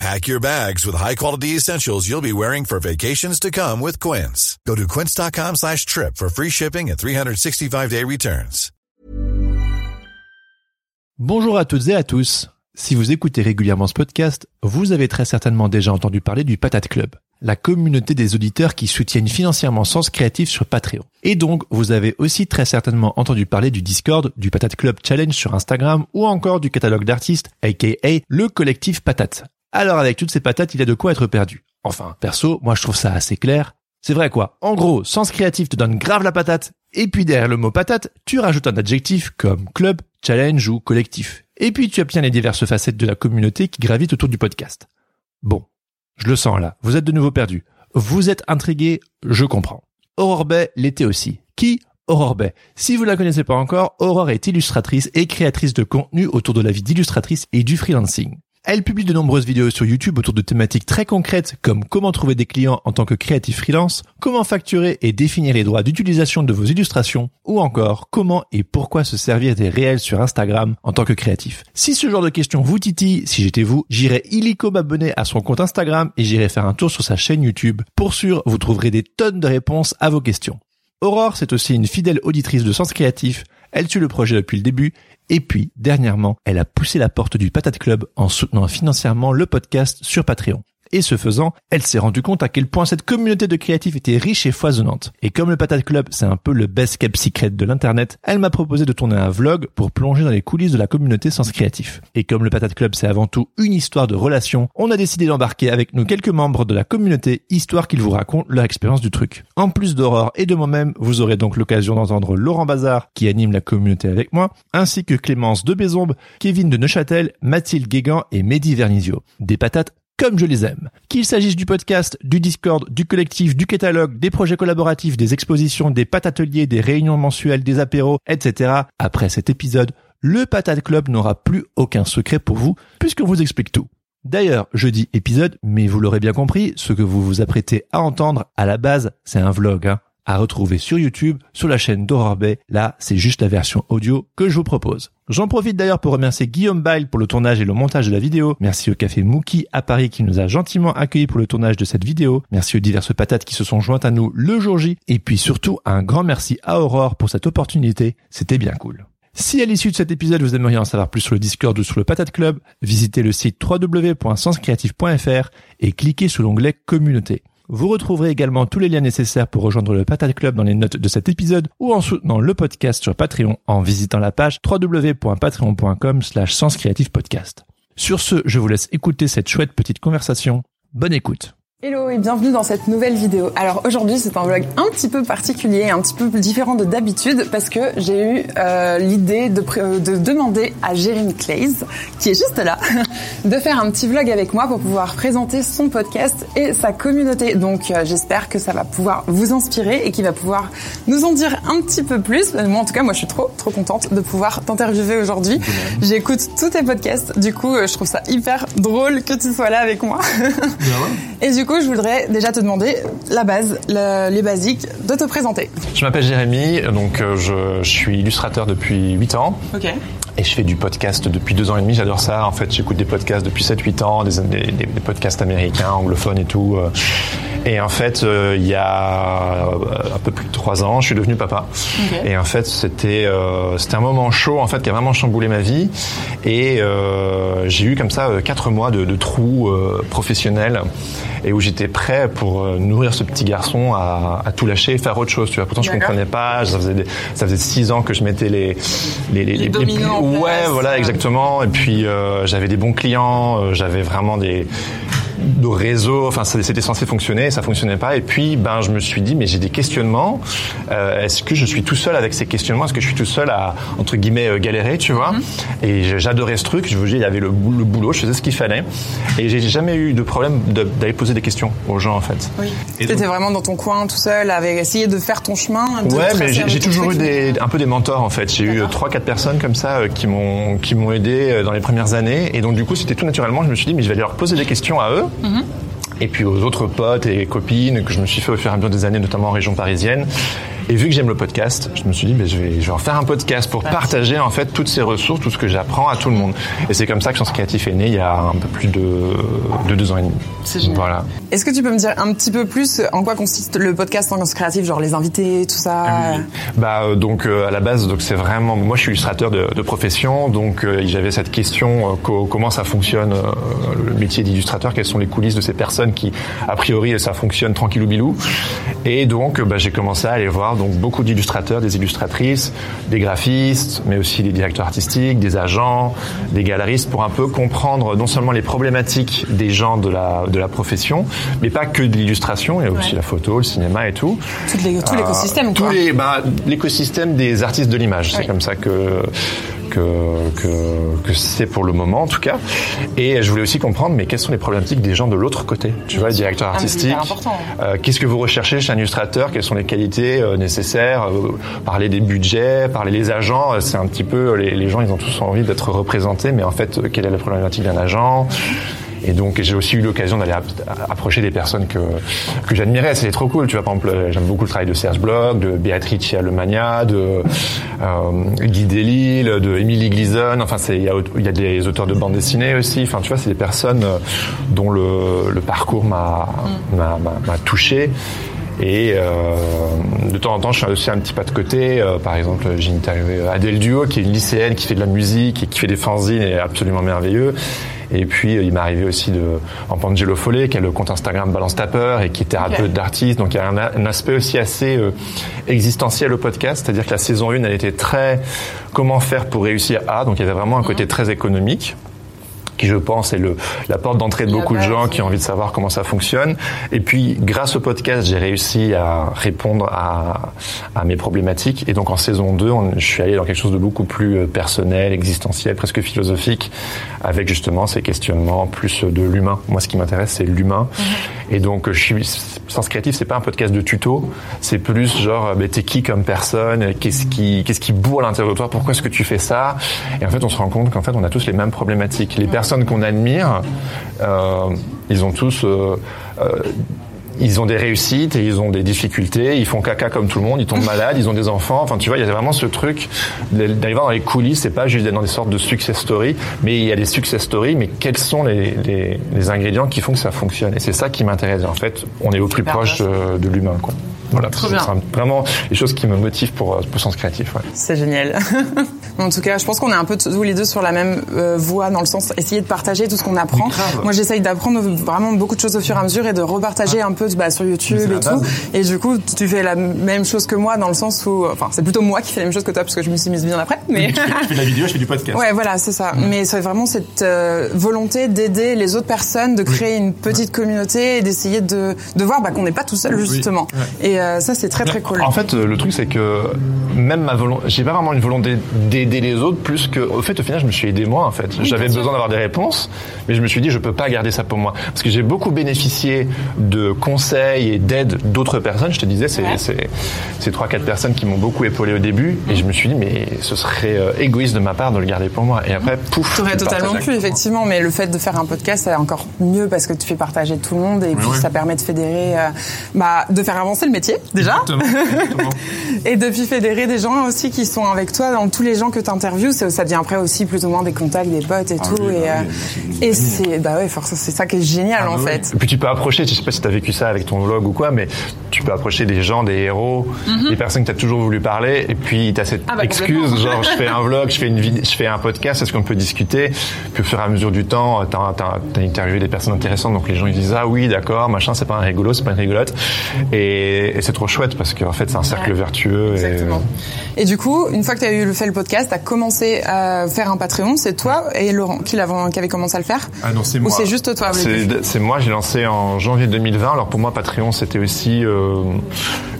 Pack your bags with high-quality essentials you'll be wearing for vacations to come with Quince. Go to quince.com slash trip for free shipping and 365-day returns. Bonjour à toutes et à tous. Si vous écoutez régulièrement ce podcast, vous avez très certainement déjà entendu parler du Patate Club, la communauté des auditeurs qui soutiennent financièrement Sens Créatif sur Patreon. Et donc, vous avez aussi très certainement entendu parler du Discord, du Patate Club Challenge sur Instagram ou encore du catalogue d'artistes, aka le collectif Patate. Alors avec toutes ces patates, il y a de quoi être perdu. Enfin, perso, moi je trouve ça assez clair. C'est vrai quoi. En gros, Sens Créatif te donne grave la patate, et puis derrière le mot patate, tu rajoutes un adjectif comme club, challenge ou collectif. Et puis tu obtiens les diverses facettes de la communauté qui gravitent autour du podcast. Bon, je le sens là, vous êtes de nouveau perdu. Vous êtes intrigué, je comprends. Aurore Bay l'était aussi. Qui Aurore Bay? Si vous la connaissez pas encore, Aurore est illustratrice et créatrice de contenu autour de la vie d'illustratrice et du freelancing. Elle publie de nombreuses vidéos sur YouTube autour de thématiques très concrètes comme comment trouver des clients en tant que créatif freelance, comment facturer et définir les droits d'utilisation de vos illustrations, ou encore comment et pourquoi se servir des réels sur Instagram en tant que créatif. Si ce genre de questions vous titille, si j'étais vous, j'irais illico m'abonner à son compte Instagram et j'irais faire un tour sur sa chaîne YouTube. Pour sûr, vous trouverez des tonnes de réponses à vos questions. Aurore, c'est aussi une fidèle auditrice de Sens Créatif. Elle suit le projet depuis le début et puis, dernièrement, elle a poussé la porte du Patate Club en soutenant financièrement le podcast sur Patreon. Et ce faisant, elle s'est rendue compte à quel point cette communauté de créatifs était riche et foisonnante. Et comme le Patate Club, c'est un peu le best kept secret de l'internet, elle m'a proposé de tourner un vlog pour plonger dans les coulisses de la communauté Sens Créatif. Et comme le Patate Club, c'est avant tout une histoire de relation, on a décidé d'embarquer avec nous quelques membres de la communauté, histoire qu'ils vous racontent leur expérience du truc. En plus d'Aurore et de moi-même, vous aurez donc l'occasion d'entendre Laurent Bazar, qui anime la communauté avec moi, ainsi que Clémence de Bézombe, Kevin de Neuchâtel, Mathilde Guégan et Mehdi Vernizio. Des patates comme je les aime. Qu'il s'agisse du podcast, du Discord, du collectif, du catalogue, des projets collaboratifs, des expositions, des patateliers, des réunions mensuelles, des apéros, etc. Après cet épisode, le Patate Club n'aura plus aucun secret pour vous, puisqu'on vous explique tout. D'ailleurs, je dis épisode, mais vous l'aurez bien compris, ce que vous vous apprêtez à entendre, à la base, c'est un vlog, hein, à retrouver sur YouTube, sur la chaîne d'Aurore Bay. Là, c'est juste la version audio que je vous propose. J'en profite d'ailleurs pour remercier Guillaume Bail pour le tournage et le montage de la vidéo. Merci au café Mookie à Paris qui nous a gentiment accueillis pour le tournage de cette vidéo. Merci aux diverses patates qui se sont jointes à nous le jour J. Et puis surtout, un grand merci à Aurore pour cette opportunité. C'était bien cool. Si à l'issue de cet épisode vous aimeriez en savoir plus sur le Discord ou sur le Patate Club, visitez le site www.senscreatif.fr et cliquez sur l'onglet Communauté. Vous retrouverez également tous les liens nécessaires pour rejoindre le Patate Club dans les notes de cet épisode ou en soutenant le podcast sur Patreon en visitant la page www.patreon.com slash podcast. Sur ce, je vous laisse écouter cette chouette petite conversation. Bonne écoute. Hello et bienvenue dans cette nouvelle vidéo. Alors aujourd'hui c'est un vlog un petit peu particulier, un petit peu différent de d'habitude parce que j'ai eu euh, l'idée de, de, demander à Jérémy Clays, qui est juste là, de faire un petit vlog avec moi pour pouvoir présenter son podcast et sa communauté. Donc euh, j'espère que ça va pouvoir vous inspirer et qu'il va pouvoir nous en dire un petit peu plus. Moi en tout cas moi je suis trop trop contente de pouvoir t'interviewer aujourd'hui. J'écoute tous tes podcasts, du coup euh, je trouve ça hyper drôle que tu sois là avec moi. et du coup je voudrais déjà te demander la base, les basiques, de te présenter. Je m'appelle Jérémy, donc euh, je, je, suis illustrateur depuis 8 ans. Ok. Et je fais du podcast depuis deux ans et demi, j'adore ça. En fait, j'écoute des podcasts depuis 7-8 ans, des, des, des, podcasts américains, anglophones et tout. Euh. Et en fait, euh, il y a un peu plus de trois ans, je suis devenu papa. Okay. Et en fait, c'était euh, c'était un moment chaud en fait qui a vraiment chamboulé ma vie. Et euh, j'ai eu comme ça quatre mois de, de trous professionnels et où j'étais prêt pour nourrir ce petit garçon à, à, tout lâcher et faire autre chose. Tu vois, pourtant je comprenais pas. Ça faisait ça faisait six ans que je mettais les les, les, les, Ouais, voilà, exactement. Et puis euh, j'avais des bons clients, euh, j'avais vraiment des de réseau. Enfin, c'était censé fonctionner, ça fonctionnait pas. Et puis, ben, je me suis dit, mais j'ai des questionnements. Euh, Est-ce que je suis tout seul avec ces questionnements? Est-ce que je suis tout seul à entre guillemets euh, galérer, tu vois? Et j'adorais ce truc. Je vous dis, il y avait le, bou- le boulot, je faisais ce qu'il fallait. Et j'ai jamais eu de problème d'aller poser des questions aux gens, en fait. Oui. T'étais vraiment dans ton coin tout seul, avec essayer de faire ton chemin. de Ouais, mais j'ai toujours eu des, un peu des mentors en fait. J'ai eu trois, quatre personnes comme ça euh, qui m'ont qui m'ont aidé dans les premières années. Et donc du coup, c'était tout naturellement. Je me suis dit, mais je vais aller leur poser des questions à eux. Et puis aux autres potes et copines que je me suis fait au fur et à mesure des années, notamment en région parisienne. Et vu que j'aime le podcast, je me suis dit, mais je vais, je vais en faire un podcast pour partager en fait toutes ces ressources, tout ce que j'apprends à tout le monde. Et c'est comme ça que Sens Créatif est né il y a un peu plus de, de deux ans et demi. C'est génial. Voilà. Est-ce que tu peux me dire un petit peu plus en quoi consiste le podcast en créatif, genre les invités, tout ça Bah euh, donc euh, à la base donc c'est vraiment moi je suis illustrateur de, de profession donc euh, j'avais cette question euh, co- comment ça fonctionne euh, le métier d'illustrateur quelles sont les coulisses de ces personnes qui a priori ça fonctionne tranquillou bilou et donc euh, bah, j'ai commencé à aller voir donc beaucoup d'illustrateurs des illustratrices des graphistes mais aussi des directeurs artistiques des agents des galeristes pour un peu comprendre non seulement les problématiques des gens de la de la profession mais pas que de l'illustration il y a aussi Ouais. la photo le cinéma et tout les- Tout euh, l'écosystème, tous quoi. les, bah, l'écosystème des artistes de l'image, c'est comme ça que que que, que c'est pour le moment en tout cas. Et je voulais aussi comprendre, mais quelles sont les problématiques des gens de l'autre côté? Tu vois, les directeurs Ah, hyper important. euh, Qu'est-ce que vous recherchez chez un illustrateur? Quelles sont les qualités euh, nécessaires? Euh, Parler des budgets, parler des agents. euh, C'est un petit peu les, les gens, ils ont tous envie d'être représentés, mais en fait, quelle est la problématique d'un agent? Et donc j'ai aussi eu l'occasion d'aller app- approcher des personnes que que j'admirais, c'était trop cool. Tu vois, par exemple, euh, j'aime beaucoup le travail de Serge Bloch, de Beatrice Alemagna, de euh, Guy Delisle, de Émilie Gleason. Enfin, c'est il y a, il y a des auteurs de bande dessinée aussi. Enfin, tu vois, c'est des personnes euh, dont le, le parcours m'a m'a touché. Et euh, de temps en temps, je fais aussi un petit pas de côté. Euh, par exemple, j'ai interviewé Adèle Duo, qui est une lycéenne qui fait de la musique et qui fait des fanzines et absolument merveilleux. Et puis, euh, il m'est arrivé aussi de en Angelo Follet, qui a le compte Instagram Balance ta peur et qui est thérapeute Ok. d'artiste. Donc, il y a un, aspect aussi assez euh, existentiel au podcast. C'est-à-dire que la saison 1, elle était très comment faire pour réussir à. Donc, il y avait vraiment un côté très économique qui je pense est le, la porte d'entrée de La beaucoup de gens qui ont envie de savoir comment ça fonctionne. Et puis, grâce au podcast, j'ai réussi à répondre à, à mes problématiques. Et donc, en saison 2, on- je suis allé dans quelque chose de beaucoup plus euh, personnel, existentiel, presque philosophique, avec justement ces questionnements plus de l'humain. Moi, ce qui m'intéresse, c'est l'humain. Et donc, je suis Sens Créatif, c'est pas un podcast de tuto, c'est plus genre, euh, ben, t'es qui comme personne, qu'est-ce qui, qu'est-ce qui boue à l'intérieur de toi, pourquoi est-ce que tu fais ça? Et en fait, on se rend compte qu'en fait, on a tous les mêmes problématiques. Les personnes qu'on admire, euh, ils ont tous euh, euh, ils ont des réussites et ils ont des difficultés, ils font caca comme tout le monde, ils tombent malades, ils ont des enfants. Enfin, tu vois, il y a vraiment ce truc d'arriver dans les coulisses, c'est pas juste d'être dans des sortes de success stories, mais il y a des success stories, mais quels sont les, les, les ingrédients qui font que ça fonctionne? Et c'est ça qui m'intéresse. En fait, on est au plus proche de, de l'humain, quoi. Voilà, Trop c'est bien. c'est vraiment les choses qui me motivent pour, pour Sens Créatif. Ouais. C'est génial. en tout cas, je pense qu'on est un peu tous les deux sur la même euh, voie dans le sens essayer de partager tout ce qu'on apprend. Moi, j'essaye d'apprendre vraiment beaucoup de choses au fur et à mesure et de repartager un peu bah, sur YouTube et tout. base. Et du coup, tu fais la même chose que moi dans le sens où, enfin, c'est plutôt moi qui fais la même chose que toi parce que je me suis mise bien après. Mais fais de la vidéo, je fais du podcast. Ouais, voilà, c'est ça. Mais c'est vraiment cette euh, volonté d'aider les autres personnes, de créer une petite communauté et d'essayer de, de voir bah, qu'on n'est pas tout seul justement. Et euh, ça, c'est très très cool. En fait, euh, le truc c'est que même ma volonté, j'ai pas vraiment une volonté d'aider les autres plus que, au fait, au final, je me suis aidé moi. En fait, j'avais besoin d'avoir des réponses, mais je me suis dit, je peux pas garder ça pour moi, parce que j'ai beaucoup bénéficié de conseils et d'aide d'autres personnes. Je te disais, c'est Ouais. c'est ces trois quatre personnes qui m'ont beaucoup épaulé au début, et je me suis dit, mais ce serait euh, égoïste de ma part de le garder pour moi. Et après, pouf. T'aurais totalement pu, effectivement, mais le fait de faire un podcast, c'est encore mieux parce que tu fais partager tout le monde et puis ça permet de fédérer, euh, bah, de faire avancer le métier déjà, et de puis fédérer des gens aussi qui sont avec toi dans tous les gens que tu interviews. Ça devient après aussi plus ou moins des contacts, des potes et tout. oui, et bah euh, oui, et c'est, bah ouais, forcément, c'est ça qui est génial en fait. Et puis tu peux approcher, je sais pas si tu as vécu ça avec ton vlog ou quoi, mais tu peux approcher des gens, des héros, des personnes que tu as toujours voulu parler, et puis tu as cette Mhm. Ah bah, excuse, genre je fais un vlog, je fais une vidéo, je fais un podcast, est-ce qu'on peut discuter? Puis au fur et à mesure du temps, tu as, interviewé des personnes intéressantes, donc les gens ils disent ah oui d'accord, machin, c'est pas un rigolo, c'est pas une rigolote. Et, et c'est trop chouette parce qu'en fait c'est un cercle Ouais. vertueux. Exactement. Et du coup, une fois que tu as eu fait le podcast, tu as commencé à faire un Patreon, c'est toi et Laurent qui, l'avant- qui avait commencé à le faire? Ah non, c'est Ou moi. c'est juste toi, C'est c'est moi, j'ai lancé en janvier 2020. Alors pour moi, Patreon, c'était aussi euh,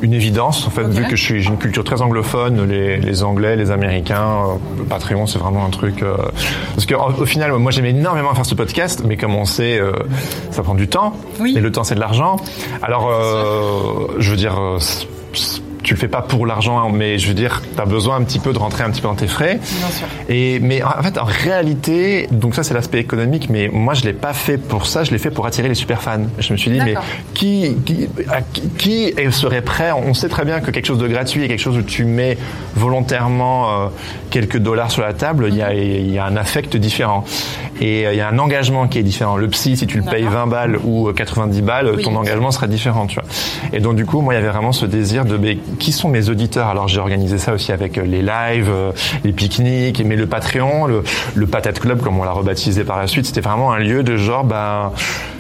une évidence. En fait, vu que je suis j'ai une culture très anglophone, les, les Anglais, les Américains, euh, Patreon, c'est vraiment un truc. euh, parce que en- au final, moi, j'aimais énormément faire ce podcast, mais comme on sait, euh, ça prend du temps. Oui. Et le temps, c'est de l'argent. Alors, euh, je veux dire. Euh, c- c- tu le fais pas pour l'argent, hein, mais je veux dire, tu as besoin un petit peu de rentrer un petit peu dans tes frais. Bien sûr. Et mais en fait, en réalité, donc ça c'est l'aspect économique, mais moi je l'ai pas fait pour ça, je l'ai fait pour attirer les super fans. Je me suis dit, mais qui qui, qui serait prêt? On sait très bien que quelque chose de gratuit et quelque chose où tu mets volontairement euh, quelques dollars sur la table, il y a il y a un affect différent et euh, il y a un engagement qui est différent. Le psy, si tu le payes D'accord. 20 balles ou euh, 90 balles, Oui. ton engagement sera différent, tu vois. Et donc du coup, moi, il y avait vraiment ce désir de, qui sont mes auditeurs? Alors j'ai organisé ça aussi avec euh, les lives, euh, les pique-niques, mais le Patreon, le, le Patate Club, comme on l'a rebaptisé par la suite, c'était vraiment un lieu de genre, ben,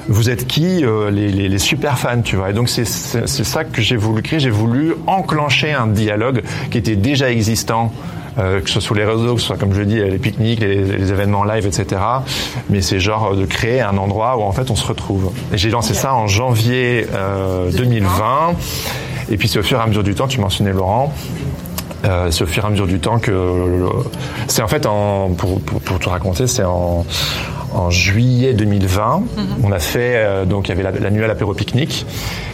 vous êtes qui euh, les, les, les super fans, tu vois. Et donc c'est ça que j'ai voulu créer. J'ai voulu enclencher un dialogue qui était déjà existant. Euh, que ce soit sur les réseaux, que ce soit comme je le dis les pique-niques, les, les événements live, etc. Mais c'est genre de créer un endroit où en fait on se retrouve. Et j'ai lancé ça en janvier euh, 2020. Et puis c'est au fur et à mesure du temps, tu mentionnais Laurent, euh, c'est au fur et à mesure du temps que c'est en fait en pour, pour, pour te raconter c'est en en juillet 2020 on a fait euh, donc il y avait la- l'annuel apéro pique-nique.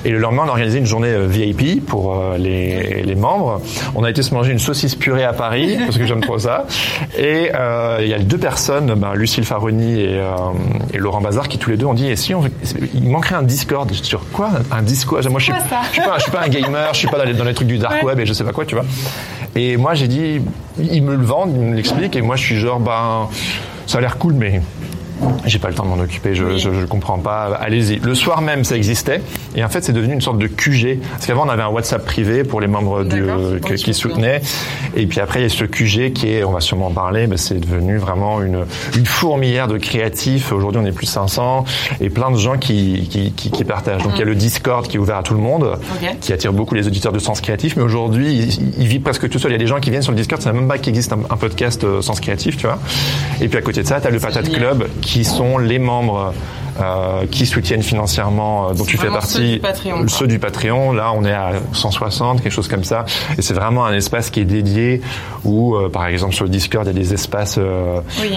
Et le lendemain on a organisé une journée euh, VIP pour euh, les, les membres. On a été se manger une saucisse purée à Paris parce que j'aime trop ça. Et il y a deux personnes ben, Lucille Faroni et, et Laurent Bazar qui tous les deux ont dit et si on il manquerait un Discord. Sur quoi? Un Discord? Moi je suis, ça je suis pas je suis pas un gamer je suis pas dans les, dans les trucs du dark Ouais. web et je sais pas quoi tu vois. Et moi j'ai dit ils me le vendent ils me l'expliquent. Et moi je suis genre ben ça a l'air cool mais j'ai pas le temps de m'en occuper, je, je, je comprends pas. Allez-y. Le soir même, ça existait, et en fait, c'est devenu une sorte de QG. Parce qu'avant, on avait un WhatsApp privé pour les membres du, que- qui soutenaient, et puis après, il y a ce QG qui est, on va sûrement en parler, mais c'est devenu vraiment une, une fourmilière de créatifs. Aujourd'hui, on est plus de 500, et plein de gens qui, qui, qui, qui partagent. Donc, il y a le Discord qui est ouvert à tout le monde, Ok. qui attire beaucoup les auditeurs de Sens Créatif, mais aujourd'hui, il, il vit presque tout seul. Il y a des gens qui viennent sur le Discord, c'est même pas qu'il existe un, un podcast euh, Sens Créatif, tu vois. Et puis à côté de ça, tu as le Patate. Club, qui sont les membres euh, qui soutiennent financièrement, euh, dont tu fais partie, ceux du Patreon, ceux du Patreon. Là, on est à 160, quelque chose comme ça. Et c'est vraiment un espace qui est dédié où, euh, par exemple, sur le Discord, il y a des espaces, euh, Oui.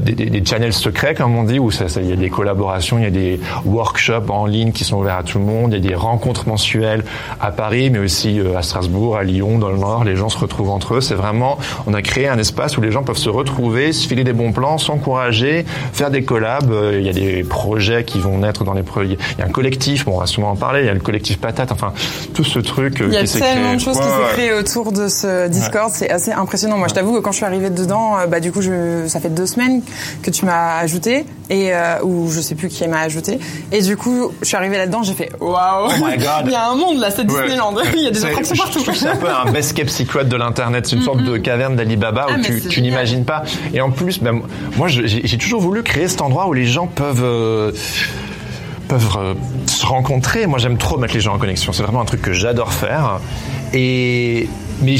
des, des, des channels secrets, comme on dit, où ça, ça- il y a des collaborations, il y a des workshops en ligne qui sont ouverts à tout le monde, il y a des rencontres mensuelles à Paris, mais aussi à Strasbourg, à Lyon, dans le Nord. Les gens se retrouvent entre eux. C'est vraiment, on a créé un espace où les gens peuvent se retrouver, se filer des bons plans, s'encourager, faire des collabs. Euh, Il y a des projets qui vont naître dans les projets. Il y a un collectif, bon, on va sûrement en parler. Il y a le collectif Patate. Enfin, tout ce truc euh, Il y a qui s'est tellement de choses qui s'est ouais. créé autour de ce Discord, c'est assez impressionnant. Moi, je t'avoue que quand je suis arrivée dedans, euh, bah du coup, je, ça fait deux semaines que tu m'as ajouté et euh, ou je sais plus qui m'a ajouté. Et du coup, je suis arrivée là-dedans, j'ai fait waouh, Oh my God. il y a un monde là, c'est Disneyland. Il y a des attractions partout. C'est un peu un best kept secret de l'internet. C'est une sorte de caverne d'Alibaba Ah, où tu, n'imagines pas. Et en plus, ben, moi, j'ai toujours voulu créer cet endroit où les gens peuvent. euh, peuvent euh, se rencontrer. Moi, j'aime trop mettre les gens en connexion. C'est vraiment un truc que j'adore faire. Et mais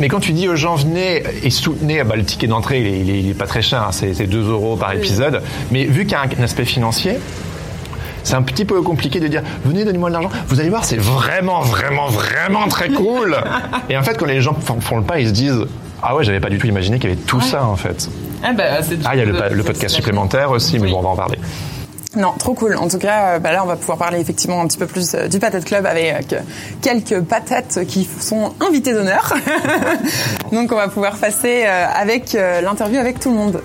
mais quand tu dis aux gens venez et soutenez, bah, le ticket d'entrée il il il est pas très cher, hein, c'est c'est 2 euros par épisode. Mais vu qu'il y a un, un aspect financier, c'est un petit peu compliqué de dire venez donnez-moi de l'argent. Vous allez voir, c'est vraiment vraiment vraiment très cool. et en fait, quand les gens font, le pas, ils se disent ah ouais, j'avais pas du tout imaginé qu'il y avait tout ça en fait. Ah, bah, Ah, il y a le, podcast supplémentaire aussi, mais Oui. bon, on va en parler. Non, trop cool. En tout cas, euh, bah là, on va pouvoir parler effectivement un petit peu plus euh, du patate club avec euh, quelques patates qui sont invités d'honneur. Donc, on va pouvoir passer avec l'interview avec tout le monde.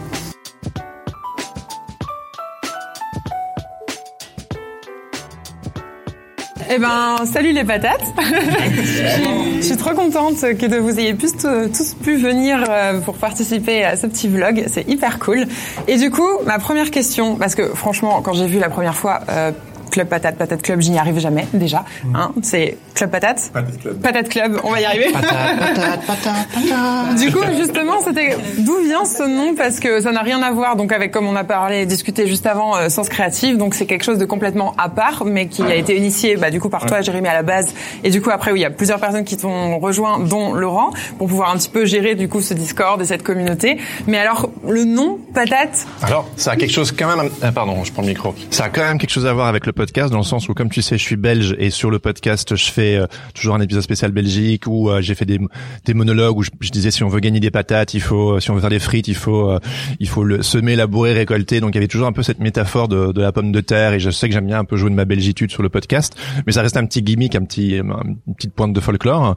Eh ben, salut les patates. je, suis, trop contente que de vous ayez tous, tous pu venir euh, pour participer à ce petit vlog. C'est hyper cool. Et du coup, ma première question, parce que franchement, quand j'ai vu la première fois, euh, Club Patate, Patate Club, j'y arrive jamais déjà. Hein, c'est Club Patate. Patate Club. Patate Club, on va y arriver. Patate, patate, patate, patate. Du coup, justement, c'était d'où vient ce nom? Parce que ça n'a rien à voir donc avec comme on a parlé discuté juste avant euh, Sens Créatif. Donc c'est quelque chose de complètement à part, mais qui a été initié bah, du coup par toi, Jérémy à la base, et du coup après où il y a plusieurs personnes qui t'ont rejoint, dont Laurent, pour pouvoir un petit peu gérer du coup ce Discord et cette communauté. Mais alors le nom Patate, Alors, ça a quelque chose quand même. Ah, pardon, je prends le micro. Ça a quand même quelque chose à voir avec le podcast dans le sens où, comme tu sais, je suis belge et sur le podcast, je fais euh, toujours un épisode spécial Belgique où euh, j'ai fait des, des monologues où je, disais si on veut gagner des patates, il faut, euh, si on veut faire des frites, il faut, euh, il faut le semer, labourer, récolter. Donc il y avait toujours un peu cette métaphore de, de la pomme de terre et je sais que j'aime bien un peu jouer de ma belgitude sur le podcast, mais ça reste un petit gimmick, un petit, une petite pointe de folklore.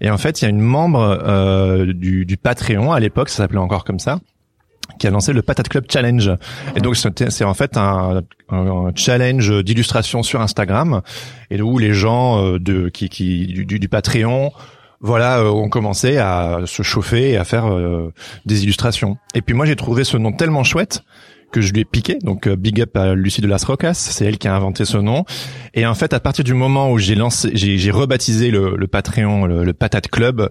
Et en fait, il y a une membre euh, du, du Patreon à l'époque, ça s'appelait encore comme ça qui a lancé le Patate Club Challenge. Et donc c'est en fait un, un challenge d'illustration sur Instagram et où les gens euh, de qui, qui du, du- Patreon voilà euh, ont commencé à se chauffer et à faire euh, des illustrations. Et puis moi j'ai trouvé ce nom tellement chouette que je lui ai piqué. Donc euh, big up à Lucie de Las Rocas, c'est elle qui a inventé ce nom. Et en fait à partir du moment où j'ai lancé, j'ai rebaptisé le, le Patreon le, le Patate Club.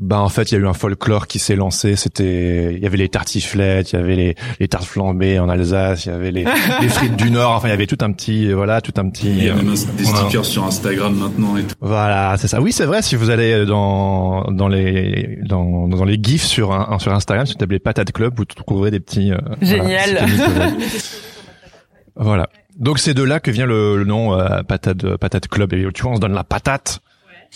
Bah en fait il y a eu un folklore qui s'est lancé. C'était il y avait les tartiflettes, il y avait les, les tartes flambées en Alsace, il y avait les, les frites du Nord. Enfin il y avait tout un petit voilà tout un petit. Il y a euh, même un- des voilà. stickers sur Instagram maintenant et tout. Voilà, c'est ça. Oui, c'est vrai. Si vous allez dans dans les dans dans les gifs sur un, sur Instagram, si vous tapez Patate Club, vous trouverez des petits. euh, Génial. euh, voilà. Donc c'est de là que vient le, le nom euh, Patate Patate Club. Et tu vois, on se donne la patate.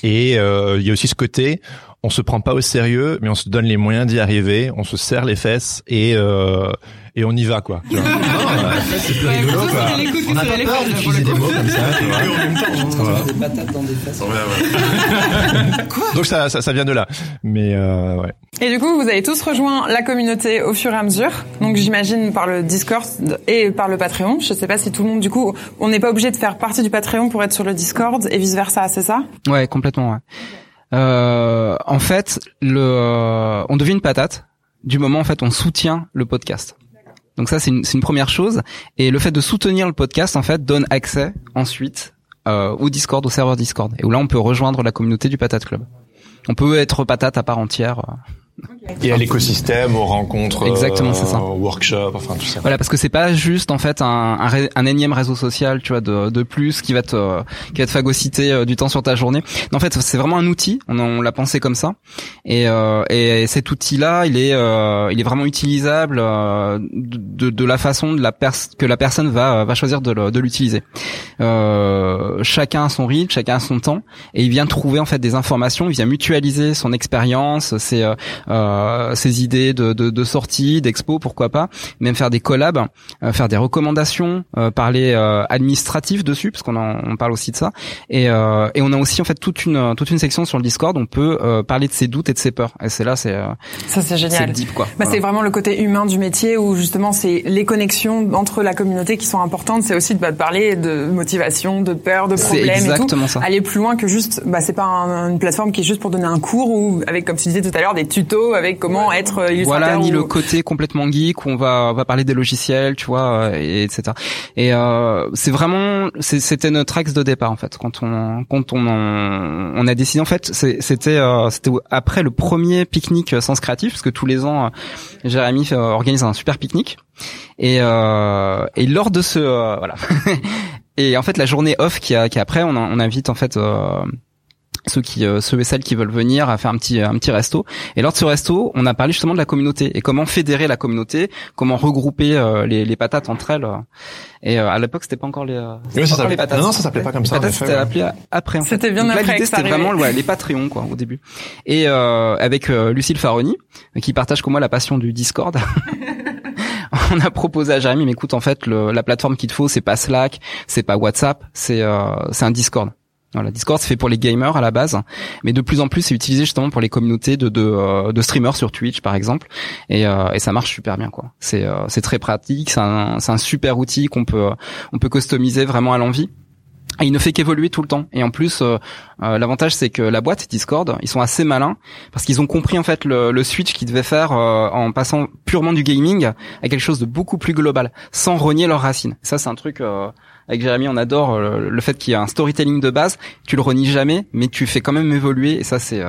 Et euh, il y a aussi ce côté, on se prend pas au sérieux, mais on se donne les moyens d'y arriver. On se serre les fesses et euh, et on y va quoi. Tu vois. c'est plus rigolo quoi. On n'a pas peur d'utiliser des mots comme ça. tu vois. Des patates dans des fesses. Donc ça, ça ça vient de là. Mais euh, ouais. Et du coup, vous avez tous rejoint la communauté au fur et à mesure. Donc j'imagine par le Discord et par le Patreon. Je sais pas si tout le monde, du coup, on n'est pas obligé de faire partie du Patreon pour être sur le Discord et vice versa, c'est ça? Ouais, complètement. Ouais. En fait, le, euh, on devient une patate du moment en fait on soutient le podcast. Donc ça c'est une, une première chose. Et le fait de soutenir le podcast en fait donne accès ensuite euh, au Discord, au serveur Discord, et où là on peut rejoindre la communauté du Patate Club. On peut être patate à part entière. euh. Et à l'écosystème, aux rencontres, Exactement, c'est ça. aux workshops, enfin tout ça. Voilà, parce que c'est pas juste en fait un, un, un énième réseau social, tu vois, de, de plus qui va te qui va te phagocyter euh, du temps sur ta journée. Non, en fait, c'est vraiment un outil. On, on l'a pensé comme ça. Et, euh, et cet outil-là, il est euh, il est vraiment utilisable euh, de, de la façon de la que la personne va va choisir de, l'utiliser. Euh, chacun a son rythme, chacun a son temps, et il vient trouver en fait des informations. Il vient mutualiser son expérience, euh, euh, ses idées de, de, de sortie, d'expo, pourquoi pas, même faire des collabs, euh, faire des recommandations, euh, parler euh, administratif dessus, parce qu'on en- on parle aussi de ça. Et, euh, et on a aussi en fait toute une toute une section sur le Discord. On peut euh, parler de ses doutes et de ses peurs. Et c'est là, c'est euh, Ça, c'est c'est génial. deep quoi. Bah, Voilà. C'est vraiment le côté humain du métier où justement c'est les connexions entre la communauté qui sont importantes. C'est aussi de bah, parler de motivation, de peur, de C'est problèmes et tout. exactement ça. Aller plus loin que juste, bah, c'est pas un- une plateforme qui est juste pour donner un cours ou avec, comme tu disais tout à l'heure, des tutos avec comment être euh, illustrateur. Voilà, ni ou- le côté complètement geek où on va on va parler des logiciels, tu vois, euh, et, etc. Et euh, c'est vraiment c'était notre axe de départ en fait quand on quand on en- on a décidé en fait c'était euh, c'était après le premier pique-nique Sens Créatif parce que tous les ans euh, Jérémy organise un super pique-nique et euh, et lors de ce euh, voilà et en fait la journée off qui a qui a après on, on invite en fait euh, ceux qui euh, ceux et celles qui veulent venir à faire un petit un petit resto. Et lors de ce resto on a parlé justement de la communauté et comment fédérer la communauté comment regrouper euh, les, les patates entre elles. Et euh, à l'époque c'était pas encore les euh, Oui, ça pas encore les patates. non, non, ça s'appelait pas comme ça, c'était appelé après en fait. C'était bien Donc après l'idée c'était vraiment ouais, les Patreons quoi au début. Et euh, avec euh, Lucille Faroni qui partage comme moi la passion du Discord. On a proposé à Jérémy mais écoute en fait le, la plateforme qu'il te faut c'est pas Slack c'est pas WhatsApp c'est euh, c'est un Discord voilà, Discord c'est fait pour les gamers à la base, mais de plus en plus c'est utilisé justement pour les communautés de de, euh, streamers sur Twitch par exemple, et, euh, et ça marche super bien quoi. C'est euh, très pratique, c'est un un super outil qu'on peut on peut customiser vraiment à l'envie. Et il ne fait qu'évoluer tout le temps. Et en plus, euh, euh, l'avantage c'est que la boîte Discord, ils sont assez malins parce qu'ils ont compris en fait le, le switch qu'ils devaient faire euh, en passant purement du gaming à quelque chose de beaucoup plus global, sans renier leurs racines. Ça c'est un truc avec Jérémy, on adore le, fait qu'il y a un storytelling de base. Tu le renies jamais, mais tu fais quand même évoluer. Et ça c'est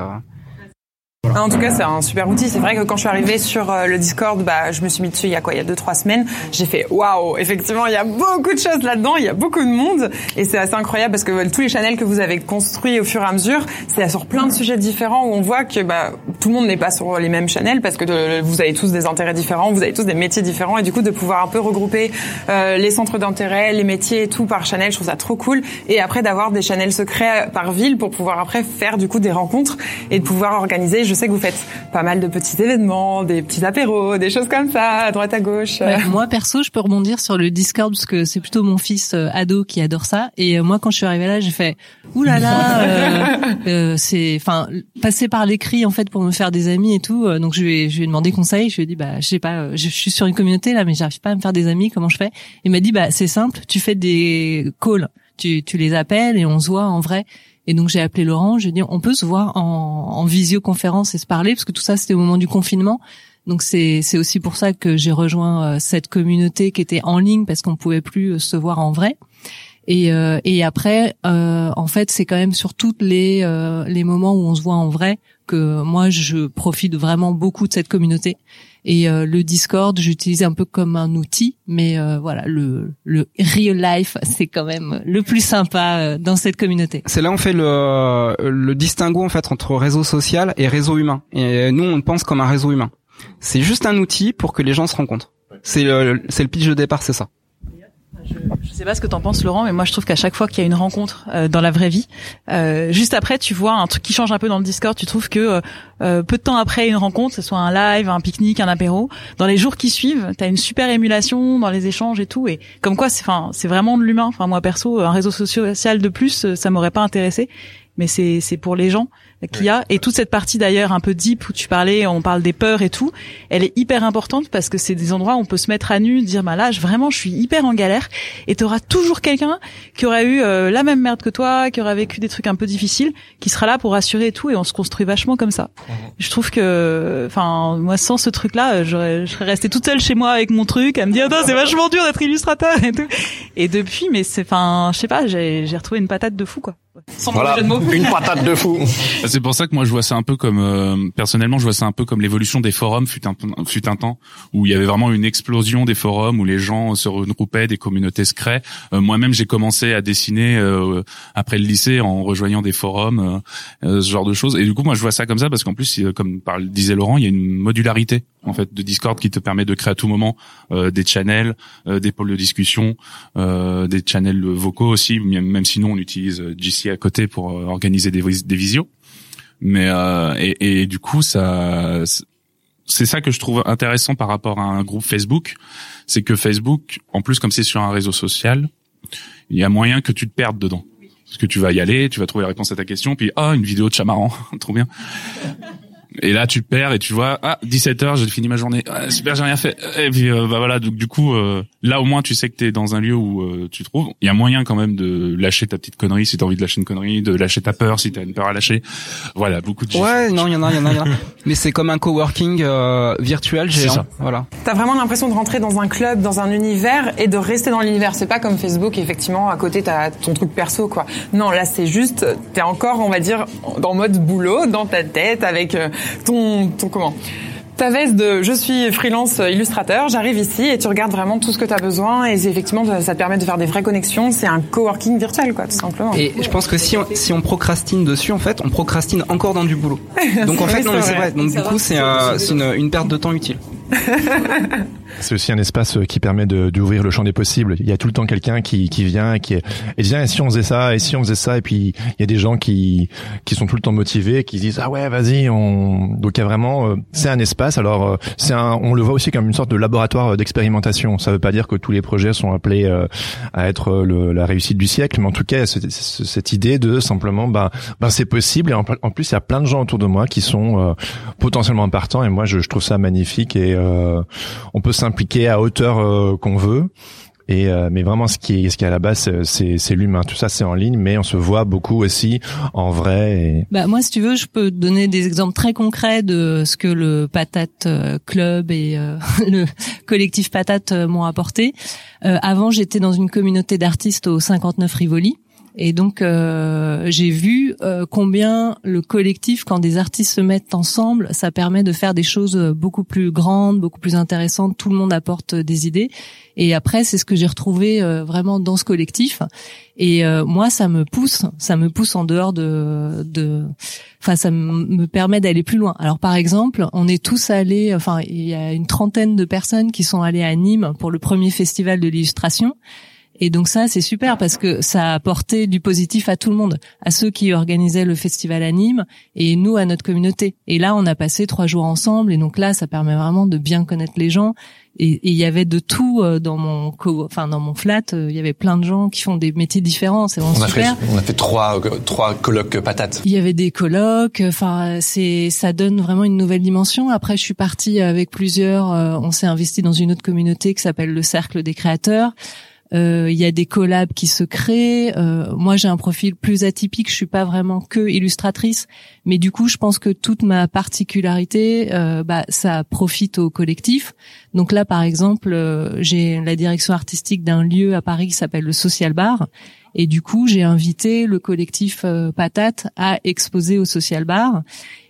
en tout cas, c'est un super outil. C'est vrai que quand je suis arrivée sur euh, le Discord, bah, je me suis mis dessus il y a quoi? Il y a deux trois semaines. J'ai fait waouh. Effectivement, il y a beaucoup de choses là-dedans. Il y a beaucoup de monde et c'est assez incroyable parce que euh, tous les channels que vous avez construits au fur et à mesure, c'est sur plein de sujets différents où on voit que bah, tout le monde n'est pas sur les mêmes channels parce que vous avez tous des intérêts différents, vous avez tous des métiers différents et du coup de pouvoir un peu regrouper euh, les centres d'intérêt, les métiers et tout par channel, je trouve ça trop cool. Et après d'avoir des channels secrets par ville pour pouvoir après faire du coup des rencontres et de pouvoir organiser je sais que vous faites pas mal de petits événements, des petits apéros, des choses comme ça, à droite à gauche. moi perso, je peux rebondir sur le Discord parce que c'est plutôt mon fils euh, ado qui adore ça. Et euh, moi, quand je suis arrivée là, j'ai fait ouh là là, euh, c'est, enfin, passer par l'écrit en fait pour me faire des amis et tout. donc je lui ai, je lui ai demandé conseil. Je lui ai dit bah je sais pas, je suis sur une communauté là, mais j'arrive pas à me faire des amis. Comment je fais? Il m'a dit bah c'est simple, tu fais des calls, tu tu les appelles et on se voit en vrai. Et donc j'ai appelé Laurent, je lui ai dit on peut se voir en, en visioconférence et se parler parce que tout ça c'était au moment du confinement. Donc c'est c'est aussi pour ça que j'ai rejoint euh, cette communauté qui était en ligne parce qu'on pouvait plus euh, se voir en vrai. Et euh, et après en fait c'est quand même sur toutes les les moments où on se voit en vrai que moi je profite vraiment beaucoup de cette communauté. Et euh, le Discord, j'utilise un peu comme un outil, mais euh, voilà, le, le real life, c'est quand même le plus sympa euh, dans cette communauté. C'est là on fait le, le distinguo en fait entre réseau social et réseau humain. Et nous, on pense comme un réseau humain. C'est juste un outil pour que les gens se rencontrent. C'est le, c'est le pitch de départ, c'est ça. Je, je sais pas ce que t'en penses Laurent, mais moi je trouve qu'à chaque fois qu'il y a une rencontre euh, dans la vraie vie, euh, juste après tu vois un truc qui change un peu dans le Discord, tu trouves que euh, peu de temps après une rencontre, que ce soit un live, un pique-nique, un apéro, dans les jours qui suivent, t'as une super émulation dans les échanges et tout, et comme quoi c'est, enfin, c'est vraiment de l'humain. Enfin moi perso, un réseau social de plus, ça m'aurait pas intéressé, mais c'est c'est pour les gens qu'il y a. Et toute cette partie d'ailleurs un peu deep où tu parlais on parle des peurs et tout elle est hyper importante parce que c'est des endroits où on peut se mettre à nu dire bah là vraiment je suis hyper en galère. Et tu auras toujours quelqu'un qui aura eu euh, la même merde que toi qui aura vécu des trucs un peu difficiles qui sera là pour rassurer et tout et on se construit vachement comme ça. Mhm. je trouve que enfin moi sans ce truc là je serais restée toute seule chez moi avec mon truc à me dire c'est vachement dur d'être illustrateur et tout. Et depuis mais c'est enfin je sais pas j'ai j'ai retrouvé une patate de fou quoi voilà, une patate de fou. C'est pour ça que moi je vois ça un peu comme euh, personnellement je vois ça un peu comme l'évolution des forums fut un fut un temps où il y avait vraiment une explosion des forums où les gens se regroupaient, des communautés se créent. Euh, moi-même j'ai commencé à dessiner euh, après le lycée en rejoignant des forums, ce genre de choses. Et du coup moi je vois ça comme ça parce qu'en plus comme disait Laurent, il y a une modularité en fait de Discord qui te permet de créer à tout moment des channels, des pôles de discussion, des channels vocaux aussi, même si nous on utilise GC à côté pour euh, organiser des, des visios. Mais euh, et, du coup, ça, c'est ça que je trouve intéressant par rapport à un groupe Facebook, c'est que Facebook, en plus comme c'est sur un réseau social, il y a moyen que tu te perdes dedans. Parce que tu vas y aller, tu vas trouver la réponse à ta question, puis ah une vidéo de chat marrant, trop bien. Et là, tu perds et tu vois, ah, 17 heures, j'ai fini ma journée. Ah, super, j'ai rien fait. Et puis, euh, bah voilà, donc du coup, euh, là au moins, tu sais que t'es dans un lieu où euh, tu trouves. Il y a moyen quand même de lâcher ta petite connerie si t'as envie de lâcher une connerie, de lâcher ta peur si t'as une peur à lâcher. Voilà, beaucoup de. Ouais, non, il y en a, il y en a, il y en a. Mais c'est comme un coworking virtuel géant. Ça. Voilà. T'as vraiment l'impression de rentrer dans un club, dans un univers et de rester dans l'univers. C'est pas comme Facebook, effectivement, à côté t'as ton truc perso, quoi. Non, là c'est juste, t'es encore, on va dire, dans mode boulot, dans ta tête, avec ton comment ta veste de je suis freelance illustrateur, j'arrive ici et tu regardes vraiment tout ce que tu as besoin et effectivement ça te permet de faire des vraies connexions, c'est un coworking virtuel quoi tout simplement. Et je pense que si on, si on procrastine dessus en fait, on procrastine encore dans du boulot. Donc en fait non mais c'est vrai. Donc du coup c'est une, une perte de temps utile. C'est aussi un espace qui permet d'ouvrir le champ des possibles. Il y a tout le temps quelqu'un qui, qui vient et qui et dit et si on faisait ça et si on faisait ça et puis il y a des gens qui qui sont tout le temps motivés qui disent ah ouais vas-y on donc il y a vraiment euh, c'est un espace alors euh, c'est un on le voit aussi comme une sorte de laboratoire d'expérimentation. Ça veut pas dire que tous les projets sont appelés euh, à être le, la réussite du siècle mais en tout cas cette idée de simplement ben ben c'est possible et en, plus il y a plein de gens autour de moi qui sont potentiellement partants et moi je, je trouve ça magnifique et on peut s'impliquer à hauteur euh, qu'on veut Et euh, mais vraiment, ce qui est ce qui à la base, c'est c'est l'humain. Tout ça, c'est en ligne, mais on se voit beaucoup aussi en vrai. Et... Bah moi, si tu veux, je peux donner des exemples très concrets de ce que le Patate euh, Club et euh, le collectif Patate m'ont apporté. avant, j'étais dans une communauté d'artistes au 59 Rivoli. Et donc euh, j'ai vu euh, combien le collectif, quand des artistes se mettent ensemble, ça permet de faire des choses beaucoup plus grandes, beaucoup plus intéressantes. Tout le monde apporte des idées. Et après, c'est ce que j'ai retrouvé euh, vraiment dans ce collectif. Et moi, ça me pousse, ça me pousse en dehors de, de, enfin, ça me permet d'aller plus loin. Alors, par exemple, on est tous allés, enfin, il y a une trentaine de personnes qui sont allées à Nîmes pour le premier festival de l'illustration. Et donc ça, c'est super parce que ça a apporté du positif à tout le monde, à ceux qui organisaient le festival à Nîmes et nous à notre communauté. Et là, on a passé trois jours ensemble et donc là, ça permet vraiment de bien connaître les gens. Et il y avait de tout euh, dans mon co enfin dans mon flat. Euh, il y avait plein de gens qui font des métiers différents. C'est vraiment on a super. Fait, on a fait trois trois colloques patates. Il y avait des colloques. Enfin, c'est ça donne vraiment une nouvelle dimension. Après, je suis partie avec plusieurs. Euh, on s'est investi dans une autre communauté qui s'appelle le Cercle des créateurs. Euh, il y a des collabs qui se créent. Euh, moi, j'ai un profil plus atypique. Je suis pas vraiment que illustratrice, mais du coup, je pense que toute ma particularité, euh, bah, ça profite au collectif. Donc là, par exemple, j'ai la direction artistique d'un lieu à Paris qui s'appelle le Social Bar. Et du coup, j'ai invité le collectif Patate à exposer au Social Bar.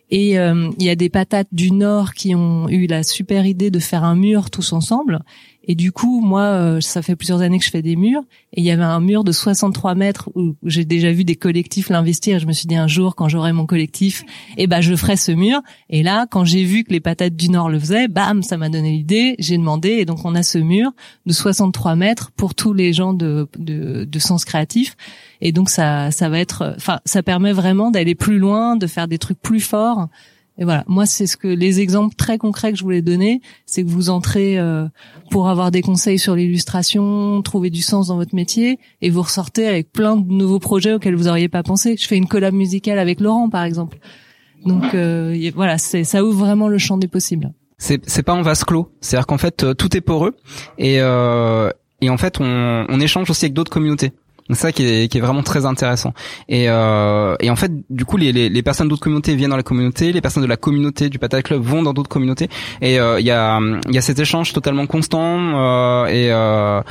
Et il y a des patates du Nord qui ont eu la super idée de faire un mur tous ensemble. Et du coup, moi, euh, ça fait plusieurs années que je fais des murs. Et il y avait un mur de 63 mètres où j'ai déjà vu des collectifs l'investir. Je me suis dit un jour, quand j'aurai mon collectif, eh ben, je ferai ce mur. Et là, quand j'ai vu que les patates du Nord le faisaient, bam, ça m'a donné l'idée. J'ai demandé. Et donc, on a ce mur de 63 mètres pour tous les gens de, de, de sens créatif. Et donc, ça, ça va être, enfin, ça permet vraiment d'aller plus loin, de faire des trucs plus forts. Et voilà, moi c'est ce que les exemples très concrets que je voulais donner, c'est que vous entrez euh, pour avoir des conseils sur l'illustration, trouver du sens dans votre métier, et vous ressortez avec plein de nouveaux projets auxquels vous n'auriez pas pensé. Je fais une collab musicale avec Laurent par exemple. Donc euh, voilà, c'est ça ouvre vraiment le champ des possibles. C'est c'est pas en vase clos, c'est-à-dire qu'en fait euh, tout est poreux et et en fait on, on échange aussi avec d'autres communautés. Ça qui est, qui est vraiment très intéressant. Et, euh, et en fait, du coup, les, les, les personnes d'autres communautés viennent dans la communauté, les personnes de la communauté du Patate Club vont dans d'autres communautés. Et euh, il y, a, y a cet échange totalement constant euh, et, euh,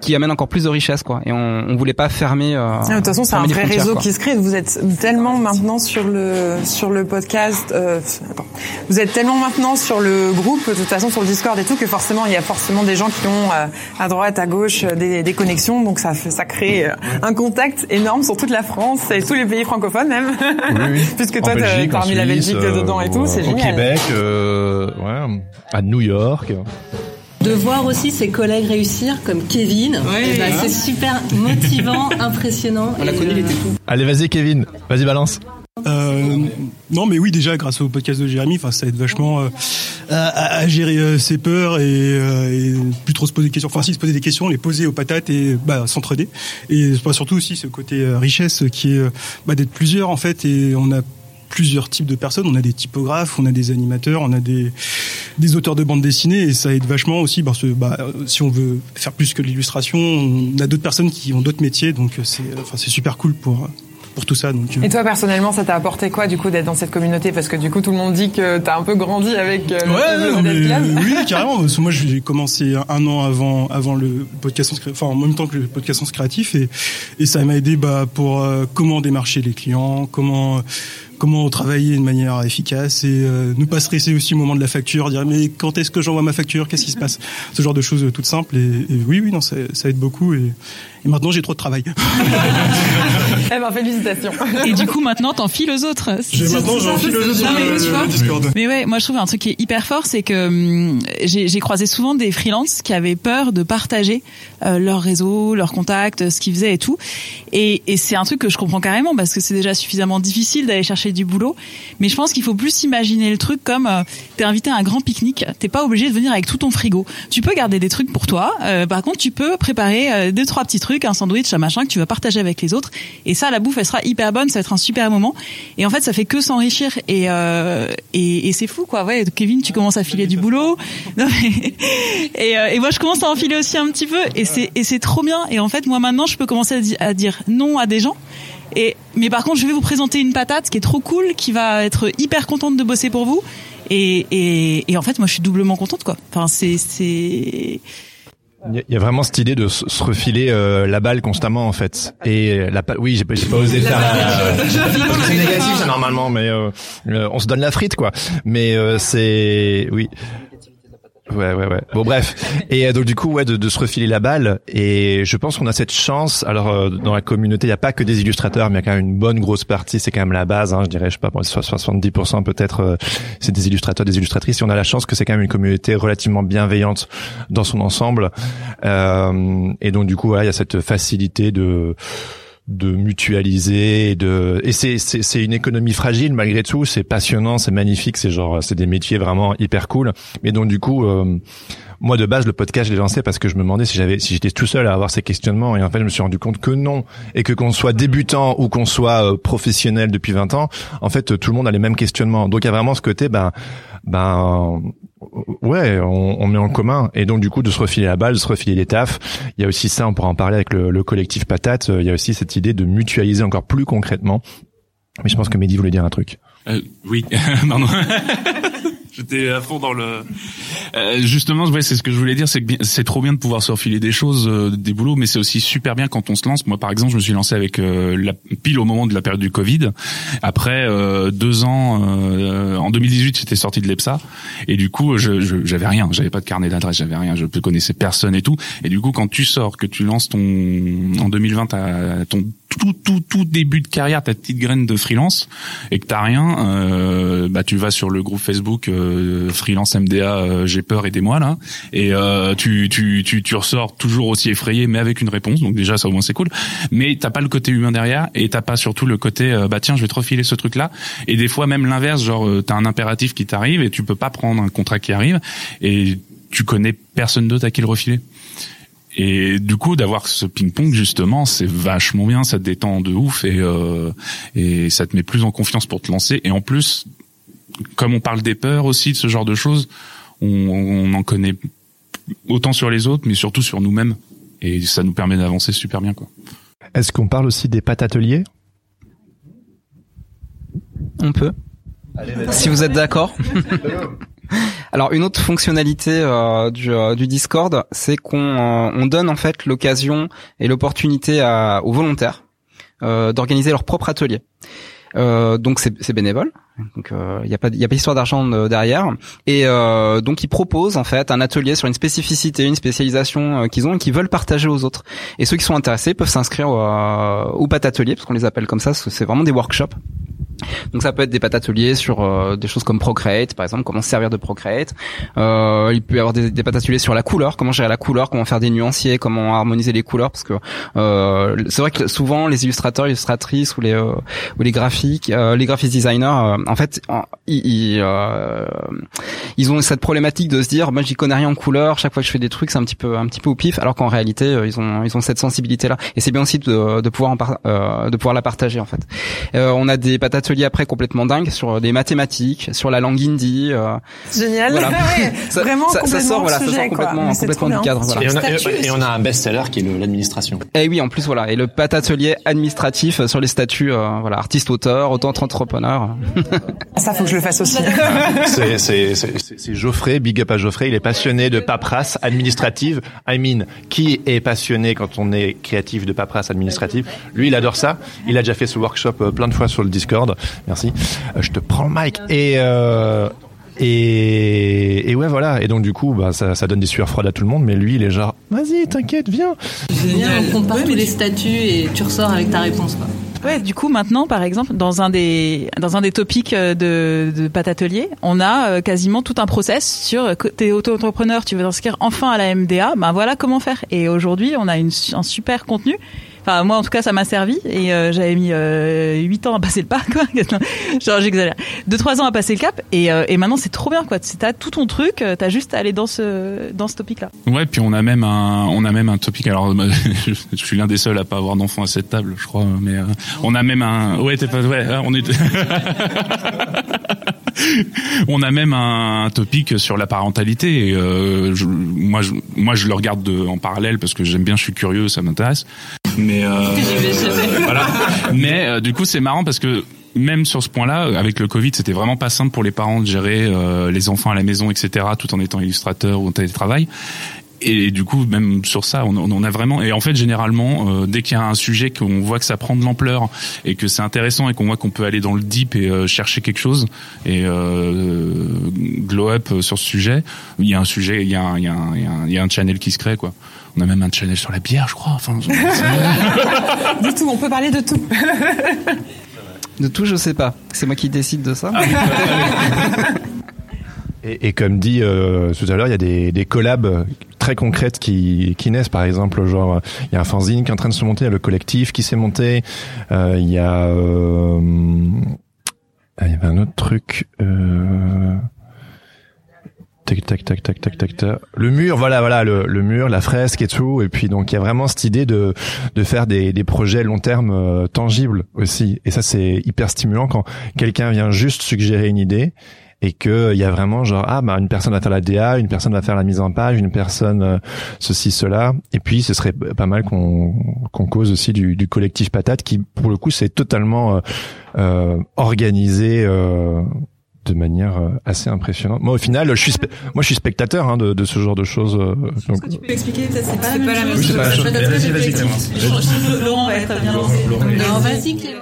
qui amène encore plus de richesse, quoi. Et on, on voulait pas fermer. Euh, de toute façon, c'est un vrai réseau qui se crée. Vous êtes tellement maintenant sur le sur le podcast. Euh, vous êtes tellement maintenant sur le groupe, de toute façon sur le Discord et tout, que forcément, il y a forcément des gens qui ont euh, à droite, à gauche des, des connexions. Donc ça ça crée un contact énorme sur toute la France et tous les pays francophones même. Puisque toi, Belgique, parmi la Belgique dedans et tout, c'est génial. Au Québec, euh, ouais, à New York de voir aussi ses collègues réussir comme Kevin. Eh ben, c'est super motivant, impressionnant. On l'a connu, il était fou. Allez, vas-y Kevin, vas-y balance. Euh, non, mais oui, déjà grâce au podcast de Jérémy, enfin, ça aide vachement euh, à, à, gérer euh, ses peurs et, euh, et, plus trop se poser des questions. Enfin, si se poser des questions, les poser aux patates et bah, s'entraider. Et surtout aussi ce côté richesse qui est bah, d'être plusieurs en fait, et on a plusieurs types de personnes. On a des typographes, on a des animateurs, on a des, des auteurs de bande dessinée et ça aide vachement aussi parce que bah, si on veut faire plus que l'illustration, on a d'autres personnes qui ont d'autres métiers, donc c'est enfin, c'est super cool pour pour tout ça. Donc, euh. Et toi personnellement, ça t'a apporté quoi du coup d'être dans cette communauté? Parce que du coup, tout le monde dit que t'as un peu grandi avec euh, le ouais, Oui, carrément. Parce que moi, j'ai commencé un an avant avant le podcast, enfin en même temps que le podcast créatif, et et ça m'a aidé bah, pour euh, comment démarcher les clients, comment comment travailler de manière efficace et euh, ne pas stresser aussi au moment de la facture, dire mais quand est-ce que j'envoie ma facture, qu'est-ce qui se passe, ce genre de choses toutes simples et, oui oui non ça, ça aide beaucoup et, et maintenant j'ai trop de travail. eh ben félicitations. Et du coup maintenant t'en files aux autres. Maintenant j'en file aux autres mais, Discord. Mais ouais moi je trouve un truc qui est hyper fort c'est que hum, j'ai croisé souvent des freelances qui avaient peur de partager euh, leur réseau, leurs contacts, ce qu'ils faisaient et tout et, et c'est un truc que je comprends carrément parce que c'est déjà suffisamment difficile d'aller chercher chercher du boulot. Mais je pense qu'il faut plus imaginer le truc comme euh, t'es invité à un grand pique-nique. T'es pas obligé de venir avec tout ton frigo. Tu peux garder des trucs pour toi. Euh, par contre, tu peux préparer euh, deux trois petits trucs, un sandwich, un machin que tu vas partager avec les autres. Et ça, la bouffe, elle sera hyper bonne. Ça va être un super moment. Et en fait, ça fait que s'enrichir. Et euh, et, et c'est fou quoi. Ouais, Kevin, tu commences à filer du boulot. Non, mais- et, euh, et moi, je commence à enfiler aussi un petit peu. Et c'est et c'est trop bien. Et en fait, moi maintenant, je peux commencer à, di- à dire non à des gens. Et mais par contre, je vais vous présenter une patate qui est trop cool, qui va être hyper contente de bosser pour vous. Et, et, et en fait, moi, je suis doublement contente, quoi. Enfin, c'est c'est Il y a- vraiment cette idée de se refiler euh, la balle constamment en fait. Et la oui, j'ai pas, pas osé faire c'est négatif ça, normalement, mais euh, on se donne la frite quoi. Mais euh, c'est oui. Ouais, ouais, ouais. Bon, bref. Et euh, donc du coup, ouais, de, de se refiler la balle. Et je pense qu'on a cette chance. Alors, euh, dans la communauté, il n'y a pas que des illustrateurs, mais il y a quand même une bonne grosse partie. C'est quand même la base. Hein, je dirais, je sais pas, bon, so- 70% peut-être, euh, c'est des illustrateurs, des illustratrices. Et on a la chance que c'est quand même une communauté relativement bienveillante dans son ensemble. Euh, et donc du coup, voilà, il y a cette facilité de de mutualiser de et c'est c'est c'est une économie fragile malgré tout. C'est passionnant c'est magnifique c'est genre c'est des métiers vraiment hyper cool. Mais donc du coup euh, moi de base le podcast je l'ai lancé parce que je me demandais si j'avais si j'étais tout seul à avoir ces questionnements. Et en fait je me suis rendu compte que non. Et que qu'on soit débutant ou qu'on soit euh, professionnel depuis 20 ans en fait tout le monde a les mêmes questionnements. Donc il y a vraiment ce côté ben ben ouais on, on met en commun. Et donc du coup de se refiler la balle de se refiler les tafs il y a aussi ça on pourra en parler avec le, le collectif patate euh, il y a aussi cette idée de mutualiser encore plus concrètement. Mais je pense que Mehdi voulait dire un truc. Euh, oui, pardon. J'étais à fond dans le. Euh, justement, ouais, c'est ce que je voulais dire, c'est que c'est trop bien de pouvoir se refiler des choses, euh, des boulots, mais c'est aussi super bien quand on se lance. Moi, par exemple, je me suis lancé avec euh, la, pile au moment de la période du Covid. Après euh, deux ans, euh, en 2018, j'étais sorti de l'EPSA, et du coup, je j'avais rien, j'avais pas de carnet d'adresse, j'avais rien, je connaissais personne et tout. Et du coup, quand tu sors, que tu lances ton en 2020 à ton tout tout tout début de carrière, ta petite graine de freelance, et que t'as rien, euh, bah tu vas sur le groupe Facebook euh, freelance MDA, euh, j'ai peur aidez-moi là, et euh, tu, tu tu tu ressors toujours aussi effrayé, mais avec une réponse. Donc déjà ça au moins c'est cool. Mais t'as pas le côté humain derrière, et t'as pas surtout le côté euh, bah tiens je vais te refiler ce truc là. Et des fois même l'inverse, genre euh, t'as un impératif qui t'arrive et tu peux pas prendre un contrat qui arrive, et tu connais personne d'autre à qui le refiler. Et du coup, d'avoir ce ping-pong justement, c'est vachement bien, ça te détend de ouf et euh, et ça te met plus en confiance pour te lancer. Et en plus, comme on parle des peurs aussi de ce genre de choses, on, on en connaît autant sur les autres, mais surtout sur nous-mêmes. Et ça nous permet d'avancer super bien, quoi. est-ce qu'on parle aussi des pâtes ateliers? On peut. Si vous êtes d'accord. Alors une autre fonctionnalité euh, du, euh, du Discord, c'est qu'on euh, on donne en fait l'occasion et l'opportunité aux volontaires d'organiser leur propre atelier. Donc c'est bénévole, donc il n'y a pas y a pas d'histoire d'argent derrière. Et donc ils proposent en fait un atelier sur une spécificité, une spécialisation qu'ils ont et qu'ils veulent partager aux autres. Et ceux qui sont intéressés peuvent s'inscrire au, au Pat Atelier parce qu'on les appelle comme ça, c'est vraiment des workshops. Donc ça peut être des pâtes ateliers sur euh, des choses comme Procreate, par exemple, comment se servir de Procreate. Euh, il peut y avoir des, des pâtes ateliers sur la couleur, comment gérer la couleur, comment faire des nuanciers, comment harmoniser les couleurs, parce que euh, c'est vrai que souvent les illustrateurs, illustratrices ou les euh, ou les graphiques, euh, les graphic designers, euh, en fait, ils ils, ont cette problématique de se dire, moi j'y connais rien en couleur, chaque fois que je fais des trucs, c'est un petit peu un petit peu au pif, alors qu'en réalité ils ont ils ont cette sensibilité là, et c'est bien aussi de, de pouvoir en par- de pouvoir la partager en fait. On a des ateliers après complètement dingues sur des mathématiques, sur la langue hindi. euh, Génial. Voilà. Ouais, ça, Vraiment ça, ça complètement sort, voilà, hors ça sort complètement, du cadre. Voilà. et on, a, Statut et on a un best-seller qui est l'administration Et oui, en plus voilà, et le pâte atelier administratif euh, sur les statuts, euh, voilà, artiste-auteur, auteur-entrepreneur. Ça, faut que je le fasse aussi. c'est c'est c'est c'est- c'est Geoffrey big up à Geoffrey il est passionné de paperasse administrative I mean qui est passionné quand on est créatif de paperasse administrative? Lui il adore ça il a déjà fait ce workshop euh, plein de fois sur le Discord merci Euh, je te prends le mic et euh, et, et ouais voilà et donc du coup bah ça, ça donne des sueurs froides à tout le monde mais lui il est genre vas-y t'inquiète viens Viens, on compare tous les statuts et tu ressors avec ta réponse. Quoi. Ouais, du coup maintenant par exemple dans un des dans un des topics euh, de de Pat Atelier, on a euh, quasiment tout un process sur t'es auto-entrepreneur, tu veux t'inscrire enfin à la MDA, ben voilà comment faire. Et aujourd'hui, on a une, un super contenu Enfin, moi, en tout cas, ça m'a servi et euh, j'avais mis euh, 8 ans à passer le pas, quoi. Genre, j'exagère. 2-3 ans à passer le cap et, euh, et maintenant, c'est trop bien, quoi. T'as tout ton truc, euh, t'as juste à aller dans ce dans ce topic-là. Ouais, puis on a même un, on a même un topic. Alors, je suis l'un des seuls à pas avoir d'enfant à cette table, je crois. Mais euh, on a même un. Ouais, t'es pas. Ouais, on est. on a même un topic sur la parentalité. Et, euh, je, moi, je, moi, je le regarde de, en parallèle parce que j'aime bien, je suis curieux, ça m'intéresse. Mais euh, voilà. Mais euh, du coup, c'est marrant parce que même sur ce point-là, avec le Covid, c'était vraiment pas simple pour les parents de gérer euh, les enfants à la maison, etc., tout en étant illustrateur ou en télétravail. Et du coup, même sur ça, on, on a vraiment. Et en fait, généralement, euh, dès qu'il y a un sujet qu'on voit que ça prend de l'ampleur et que c'est intéressant et qu'on voit qu'on peut aller dans le deep et euh, chercher quelque chose et euh, glow up sur ce sujet, il y a un sujet, il y a un, il y a un, il y a un, il y a un channel qui se crée, quoi. On a même un channel sur la bière, je crois. Enfin, Du tout, on peut parler de tout. De tout, je sais pas. C'est moi qui décide de ça. Et, et comme dit euh, tout à l'heure, il y a des, des collabs très concrètes qui, qui naissent. Par exemple, genre, il y a un fanzine qui est en train de se monter, il y a le collectif qui s'est monté. Euh, il y a, euh, ah, il y avait un autre truc. Euh, Tac, tac, tac, tac, tac, tac, tac. Le mur, voilà, voilà, le, le mur, la fresque et tout. Et puis donc il y a vraiment cette idée de de faire des, des projets long terme euh, tangibles aussi. Et ça c'est hyper stimulant quand quelqu'un vient juste suggérer une idée et que il y a vraiment genre ah bah une personne va faire la DA, une personne va faire la mise en page, une personne euh, ceci cela. Et puis ce serait pas mal qu'on qu'on cause aussi du, collectif patate qui pour le coup c'est totalement euh, euh, organisé. De manière euh, assez impressionnante. Moi, au final, je suis spe- moi, je suis spectateur hein, de, de ce genre de choses. euh, donc- Tu peux expliquer peut-être c'est pas, la même chose. Vas-y, Laurent va être bien lancé. Vas-y, Clément.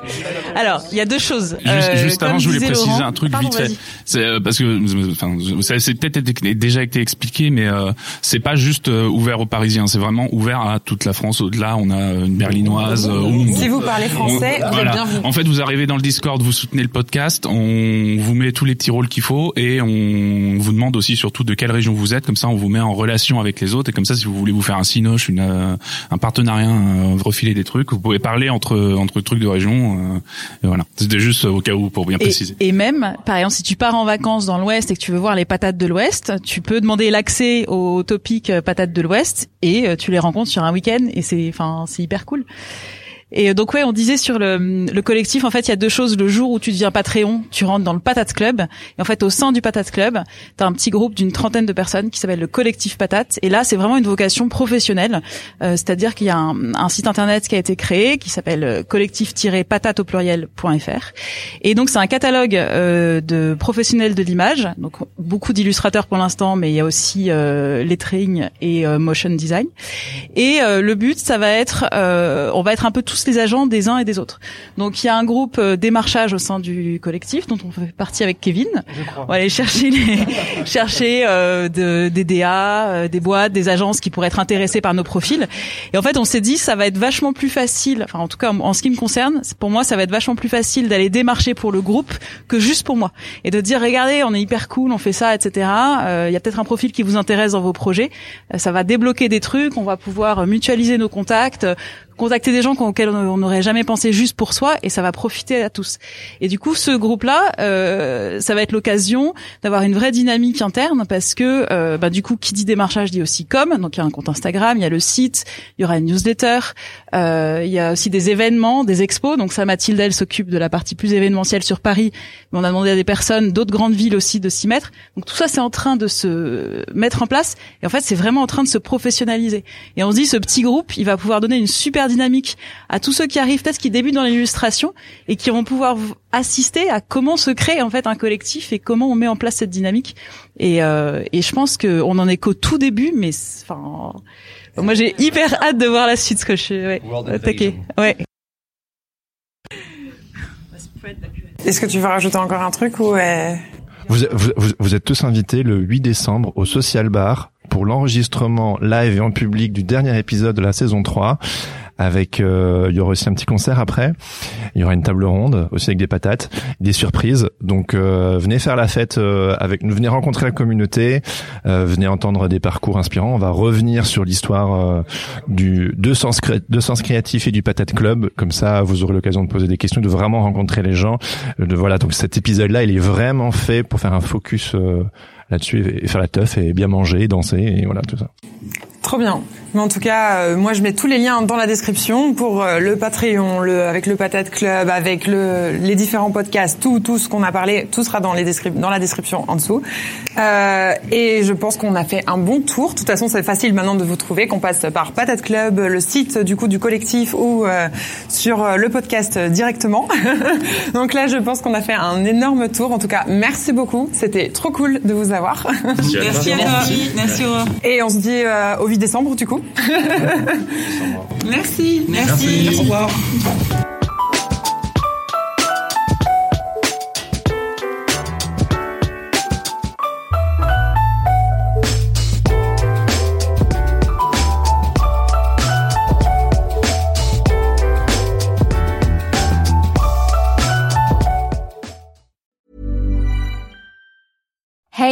Alors, il y a deux choses. Juste, Euh, juste avant, je voulais préciser Laurent- un truc Pardon, vite fait. C'est euh, parce que, enfin, ça c'est peut-être déjà été expliqué, mais euh, c'est pas juste euh, ouvert aux Parisiens, c'est vraiment ouvert à toute la France. Au-delà, on a une Berlinoise. euh, où- Si vous parlez français, on- vous voilà. êtes bienvenue. En fait, vous arrivez dans le Discord, vous soutenez le podcast, on vous met tous les petits rôles qu'il faut et on vous demande aussi surtout de quelle région vous êtes. Comme ça, on vous met en relation avec les autres et comme ça, si vous voulez vous faire un cinoche, une, euh, un partenariat, euh, refiler des trucs, vous pouvez parler entre entre trucs de région. euh, et voilà. C'était juste au cas où pour bien Et, préciser. et même, par exemple, si tu pars en vacances dans l'Ouest et que tu veux voir les patates de l'Ouest, tu peux demander l'accès au topic patates de l'Ouest et tu les rencontres sur un week-end et c'est, enfin, c'est hyper cool. Et donc ouais, on disait sur le, le collectif, en fait, il y a deux choses. Le jour où tu deviens Patreon, tu rentres dans le Patate Club. Et en fait, au sein du Patate Club, tu as un petit groupe d'une trentaine de personnes qui s'appelle le collectif Patate. Et là, c'est vraiment une vocation professionnelle. Euh, C'est-à-dire qu'il y a un, un site internet qui a été créé qui s'appelle euh, collectif-patate au pluriel.fr. Et donc, c'est un catalogue euh, de professionnels de l'image. Donc, beaucoup d'illustrateurs pour l'instant, mais il y a aussi euh, lettering et euh, motion design. Et euh, le but, ça va être, on va être un peu tous les agents des uns et des autres. Donc il y a un groupe euh, démarchage au sein du collectif dont on fait partie avec Kevin. On va aller chercher les, chercher euh, de, des DA, euh, des boîtes, des agences qui pourraient être intéressées par nos profils. Et en fait, on s'est dit ça va être vachement plus facile. Enfin, en tout cas, en, ce qui me concerne, pour moi, ça va être vachement plus facile d'aller démarcher pour le groupe que juste pour moi et de dire regardez, on est hyper cool, on fait ça, etc. Euh, Il y a peut-être un profil qui vous intéresse dans vos projets. Euh, ça va débloquer des trucs. On va pouvoir euh, mutualiser nos contacts, euh, contacter des gens auxquels on n'aurait jamais pensé juste pour soi, et ça va profiter à tous. Et du coup, ce groupe-là, euh, ça va être l'occasion d'avoir une vraie dynamique interne parce que, euh, bah, du coup, qui dit démarchage dit aussi com. Donc, il y a un compte Instagram, il y a le site, il y aura une newsletter, euh, il y a aussi des événements, des expos. Donc, ça, Mathilde, elle s'occupe de la partie plus événementielle sur Paris, mais on a demandé à des personnes d'autres grandes villes aussi de s'y mettre. Donc, tout ça, c'est en train de se mettre en place. Et en fait, c'est vraiment en train de se professionnaliser. Et on se dit, ce petit groupe, il va pouvoir donner une super dynamique à tous ceux qui arrivent, peut-être qui débutent dans l'illustration et qui vont pouvoir assister à comment se crée en fait un collectif et comment on met en place cette dynamique. Et, euh, et je pense que on en est qu'au tout début, mais enfin, moi j'ai hyper hâte de voir la suite, ce que je suis ouais, attaqué. Ouais. Est-ce que tu veux rajouter encore un truc ou euh, vous, vous- vous êtes tous invités le 8 décembre au Social Bar pour l'enregistrement live et en public du dernier épisode de la saison 3 avec euh, il y aura aussi un petit concert après. Il y aura une table ronde aussi avec des patates, des surprises. Donc euh, venez faire la fête euh, avec nous, venez rencontrer la communauté, venez entendre des parcours inspirants. On va revenir sur l'histoire du de sens, sens créatif et du patate club. Comme ça, vous aurez l'occasion de poser des questions, de vraiment rencontrer les gens. De, voilà, donc cet épisode-là, il est vraiment fait pour faire un focus là-dessus et faire la teuf et bien manger, danser et voilà tout ça. Trop bien. Mais en tout cas, euh, moi je mets tous les liens dans la description pour euh, le Patreon, le avec le Patate Club, avec le les différents podcasts, tout tout ce qu'on a parlé, tout sera dans les dans la description en dessous. Euh, et je pense qu'on a fait un bon tour. De toute façon, c'est facile maintenant de vous trouver, qu'on passe par Patate Club, le site du coup du collectif ou euh, sur le podcast directement. Donc là, je pense qu'on a fait un énorme tour. En tout cas, merci beaucoup. C'était trop cool de vous avoir. Merci, merci à Merci. merci. Et on se dit au 8 décembre du coup. Merci. Merci. Au revoir.